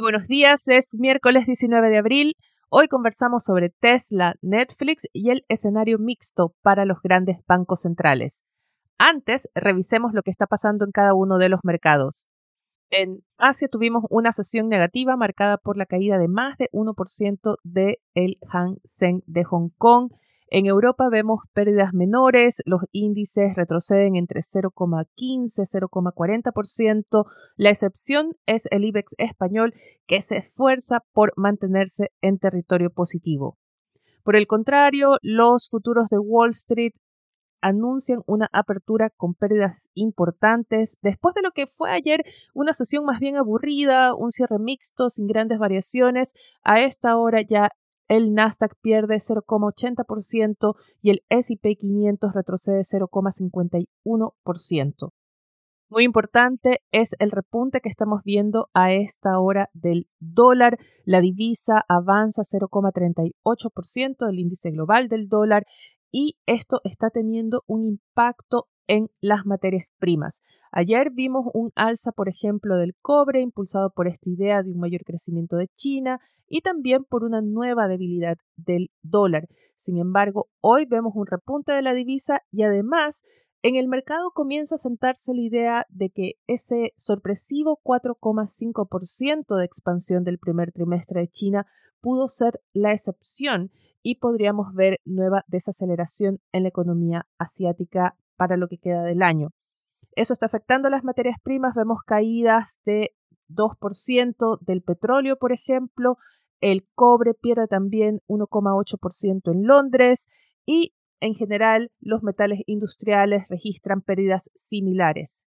Buenos días, es miércoles 19 de abril. Hoy conversamos sobre Tesla, Netflix y el escenario mixto para los grandes bancos centrales. Antes, revisemos lo que está pasando en cada uno de los mercados. En Asia tuvimos una sesión negativa marcada por la caída de más de 1% del el Hang Seng de Hong Kong en Europa vemos pérdidas menores, los índices retroceden entre 0,15 y 0,40%. La excepción es el IBEX español que se esfuerza por mantenerse en territorio positivo. Por el contrario, los futuros de Wall Street anuncian una apertura con pérdidas importantes después de lo que fue ayer una sesión más bien aburrida, un cierre mixto sin grandes variaciones. A esta hora ya el Nasdaq pierde 0,80% y el SP 500 retrocede 0,51%. Muy importante es el repunte que estamos viendo a esta hora del dólar. La divisa avanza 0,38% del índice global del dólar y esto está teniendo un impacto en las materias primas. Ayer vimos un alza, por ejemplo, del cobre, impulsado por esta idea de un mayor crecimiento de China y también por una nueva debilidad del dólar. Sin embargo, hoy vemos un repunte de la divisa y además en el mercado comienza a sentarse la idea de que ese sorpresivo 4,5% de expansión del primer trimestre de China pudo ser la excepción y podríamos ver nueva desaceleración en la economía asiática para lo que queda del año. Eso está afectando las materias primas, vemos caídas de 2% del petróleo, por ejemplo, el cobre pierde también 1,8% en Londres y en general los metales industriales registran pérdidas similares.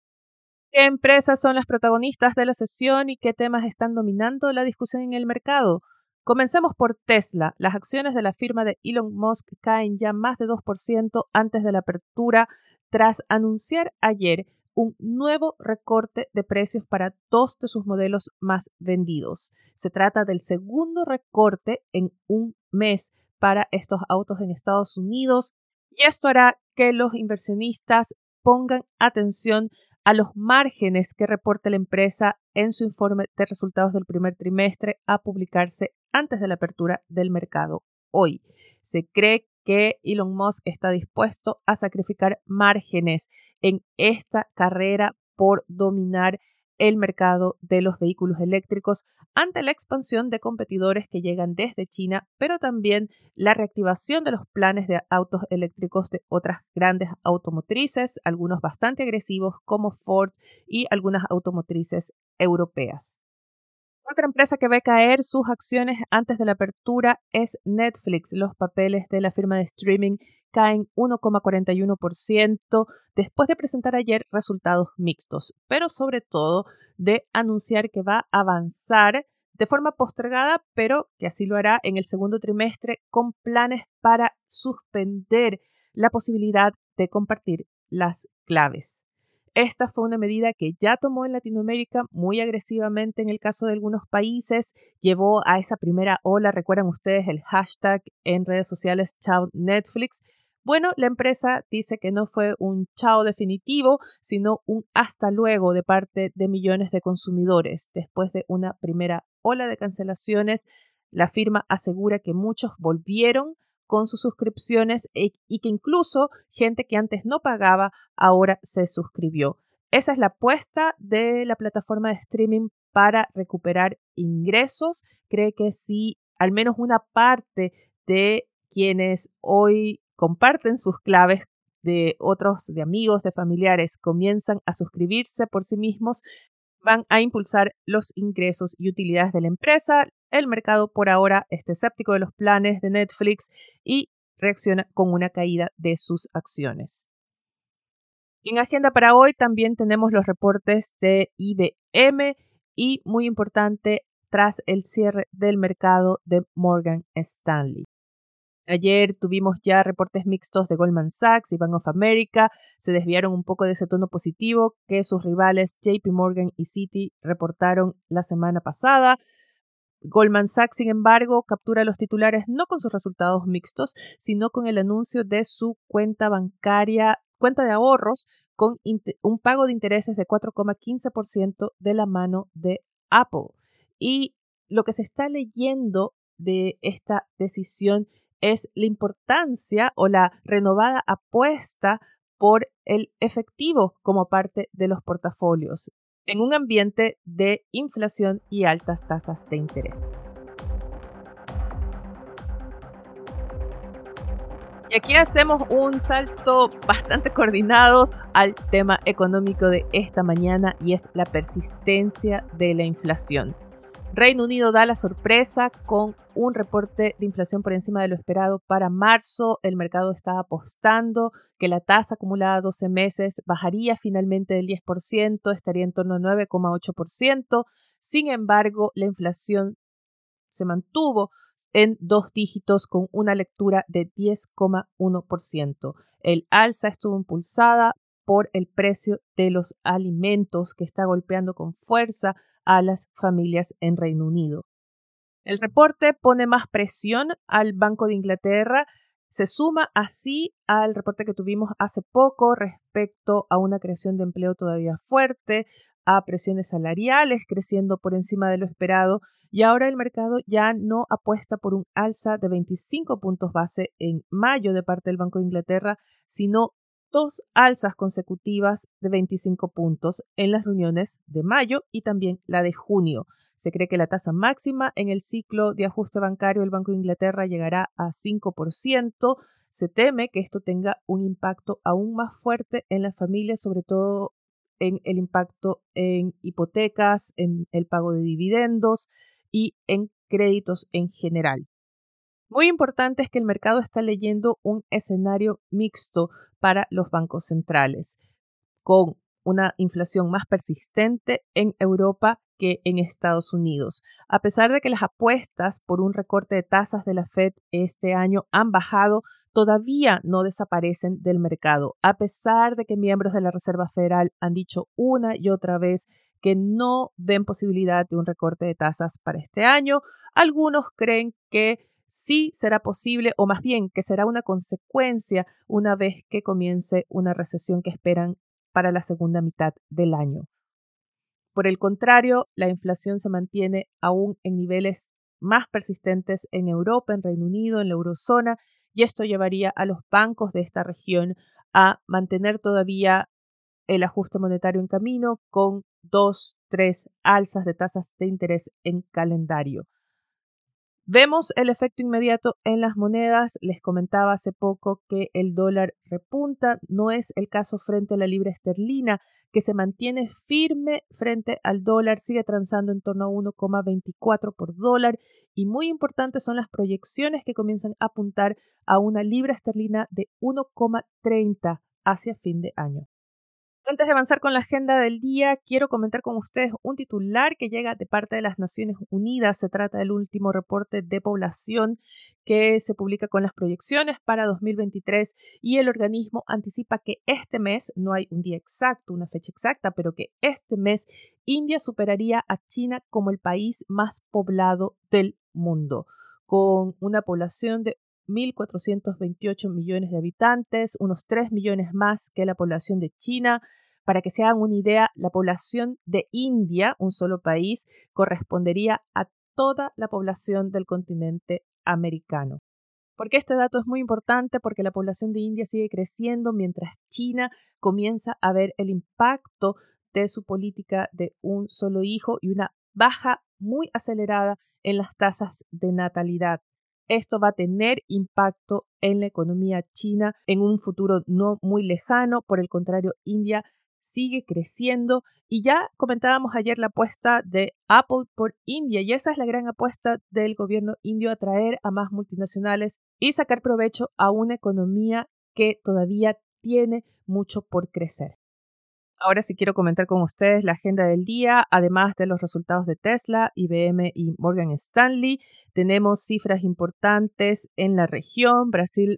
¿Qué empresas son las protagonistas de la sesión y qué temas están dominando la discusión en el mercado? Comencemos por Tesla. Las acciones de la firma de Elon Musk caen ya más de 2% antes de la apertura tras anunciar ayer un nuevo recorte de precios para dos de sus modelos más vendidos. Se trata del segundo recorte en un mes para estos autos en Estados Unidos y esto hará que los inversionistas pongan atención a los márgenes que reporta la empresa en su informe de resultados del primer trimestre a publicarse antes de la apertura del mercado hoy. Se cree que Elon Musk está dispuesto a sacrificar márgenes en esta carrera por dominar el mercado de los vehículos eléctricos ante la expansión de competidores que llegan desde China, pero también la reactivación de los planes de autos eléctricos de otras grandes automotrices, algunos bastante agresivos como Ford y algunas automotrices europeas. Otra empresa que ve caer sus acciones antes de la apertura es Netflix. Los papeles de la firma de streaming caen 1,41% después de presentar ayer resultados mixtos, pero sobre todo de anunciar que va a avanzar de forma postergada, pero que así lo hará en el segundo trimestre con planes para suspender la posibilidad de compartir las claves. Esta fue una medida que ya tomó en Latinoamérica muy agresivamente en el caso de algunos países, llevó a esa primera ola, recuerdan ustedes el hashtag en redes sociales Chao Netflix. Bueno, la empresa dice que no fue un chao definitivo, sino un hasta luego de parte de millones de consumidores. Después de una primera ola de cancelaciones, la firma asegura que muchos volvieron con sus suscripciones e, y que incluso gente que antes no pagaba ahora se suscribió. Esa es la apuesta de la plataforma de streaming para recuperar ingresos. Cree que si al menos una parte de quienes hoy comparten sus claves de otros, de amigos, de familiares, comienzan a suscribirse por sí mismos, van a impulsar los ingresos y utilidades de la empresa. El mercado por ahora está escéptico de los planes de Netflix y reacciona con una caída de sus acciones. En agenda para hoy también tenemos los reportes de IBM y muy importante, tras el cierre del mercado de Morgan Stanley. Ayer tuvimos ya reportes mixtos de Goldman Sachs y Bank of America. Se desviaron un poco de ese tono positivo que sus rivales JP Morgan y Citi reportaron la semana pasada. Goldman Sachs, sin embargo, captura los titulares no con sus resultados mixtos, sino con el anuncio de su cuenta bancaria, cuenta de ahorros, con un pago de intereses de 4,15% de la mano de Apple. Y lo que se está leyendo de esta decisión es la importancia o la renovada apuesta por el efectivo como parte de los portafolios en un ambiente de inflación y altas tasas de interés. Y aquí hacemos un salto bastante coordinado al tema económico de esta mañana y es la persistencia de la inflación. Reino Unido da la sorpresa con un reporte de inflación por encima de lo esperado para marzo. El mercado está apostando que la tasa acumulada a 12 meses bajaría finalmente del 10%, estaría en torno al 9,8%. Sin embargo, la inflación se mantuvo en dos dígitos con una lectura de 10,1%. El alza estuvo impulsada por el precio de los alimentos que está golpeando con fuerza a las familias en Reino Unido. El reporte pone más presión al Banco de Inglaterra, se suma así al reporte que tuvimos hace poco respecto a una creación de empleo todavía fuerte, a presiones salariales creciendo por encima de lo esperado y ahora el mercado ya no apuesta por un alza de 25 puntos base en mayo de parte del Banco de Inglaterra, sino dos alzas consecutivas de 25 puntos en las reuniones de mayo y también la de junio. Se cree que la tasa máxima en el ciclo de ajuste bancario del Banco de Inglaterra llegará a 5%. Se teme que esto tenga un impacto aún más fuerte en las familias, sobre todo en el impacto en hipotecas, en el pago de dividendos y en créditos en general. Muy importante es que el mercado está leyendo un escenario mixto para los bancos centrales, con una inflación más persistente en Europa que en Estados Unidos. A pesar de que las apuestas por un recorte de tasas de la Fed este año han bajado, todavía no desaparecen del mercado, a pesar de que miembros de la Reserva Federal han dicho una y otra vez que no ven posibilidad de un recorte de tasas para este año. Algunos creen que sí será posible, o más bien que será una consecuencia una vez que comience una recesión que esperan para la segunda mitad del año. Por el contrario, la inflación se mantiene aún en niveles más persistentes en Europa, en Reino Unido, en la eurozona, y esto llevaría a los bancos de esta región a mantener todavía el ajuste monetario en camino con dos, tres alzas de tasas de interés en calendario. Vemos el efecto inmediato en las monedas. Les comentaba hace poco que el dólar repunta. No es el caso frente a la libra esterlina, que se mantiene firme frente al dólar, sigue transando en torno a 1,24 por dólar. Y muy importantes son las proyecciones que comienzan a apuntar a una libra esterlina de 1,30 hacia fin de año. Antes de avanzar con la agenda del día, quiero comentar con ustedes un titular que llega de parte de las Naciones Unidas. Se trata del último reporte de población que se publica con las proyecciones para 2023 y el organismo anticipa que este mes, no hay un día exacto, una fecha exacta, pero que este mes India superaría a China como el país más poblado del mundo, con una población de 1.428 millones de habitantes, unos 3 millones más que la población de China. Para que se hagan una idea, la población de India, un solo país, correspondería a toda la población del continente americano. Porque este dato es muy importante? Porque la población de India sigue creciendo mientras China comienza a ver el impacto de su política de un solo hijo y una baja muy acelerada en las tasas de natalidad. Esto va a tener impacto en la economía china en un futuro no muy lejano. Por el contrario, India sigue creciendo y ya comentábamos ayer la apuesta de Apple por India y esa es la gran apuesta del gobierno indio, atraer a más multinacionales y sacar provecho a una economía que todavía tiene mucho por crecer. Ahora sí quiero comentar con ustedes la agenda del día, además de los resultados de Tesla, IBM y Morgan Stanley. Tenemos cifras importantes en la región. Brasil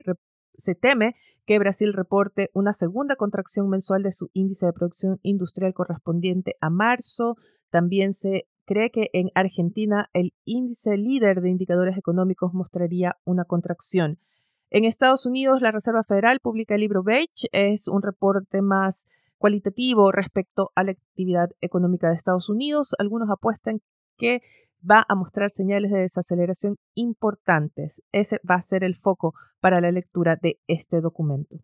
se teme que Brasil reporte una segunda contracción mensual de su índice de producción industrial correspondiente a marzo. También se cree que en Argentina el índice líder de indicadores económicos mostraría una contracción. En Estados Unidos, la Reserva Federal publica el libro Beige, es un reporte más cualitativo respecto a la actividad económica de Estados Unidos. Algunos apuestan que va a mostrar señales de desaceleración importantes. Ese va a ser el foco para la lectura de este documento.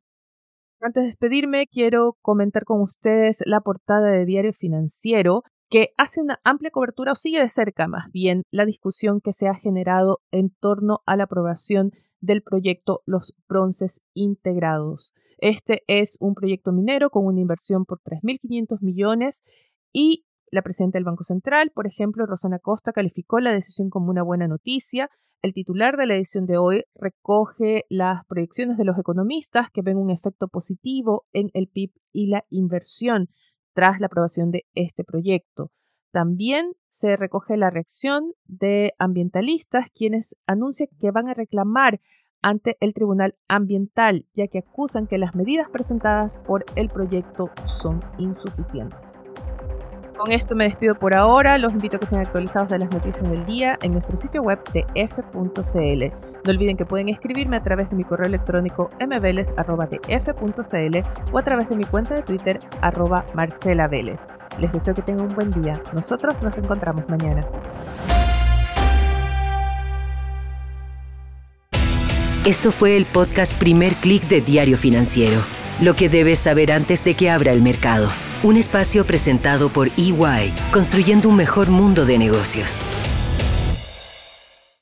Antes de despedirme, quiero comentar con ustedes la portada de Diario Financiero, que hace una amplia cobertura o sigue de cerca más bien la discusión que se ha generado en torno a la aprobación del proyecto Los Bronces Integrados. Este es un proyecto minero con una inversión por 3.500 millones y la presidenta del Banco Central, por ejemplo, Rosana Costa, calificó la decisión como una buena noticia. El titular de la edición de hoy recoge las proyecciones de los economistas que ven un efecto positivo en el PIB y la inversión tras la aprobación de este proyecto. También se recoge la reacción de ambientalistas quienes anuncian que van a reclamar ante el Tribunal Ambiental, ya que acusan que las medidas presentadas por el proyecto son insuficientes. Con esto me despido por ahora. Los invito a que sean actualizados de las noticias del día en nuestro sitio web de f.cl. No olviden que pueden escribirme a través de mi correo electrónico mveles.f.cl o a través de mi cuenta de Twitter arroba Les deseo que tengan un buen día. Nosotros nos reencontramos mañana. Esto fue el podcast Primer Click de Diario Financiero. Lo que debes saber antes de que abra el mercado. Un espacio presentado por EY, construyendo un mejor mundo de negocios.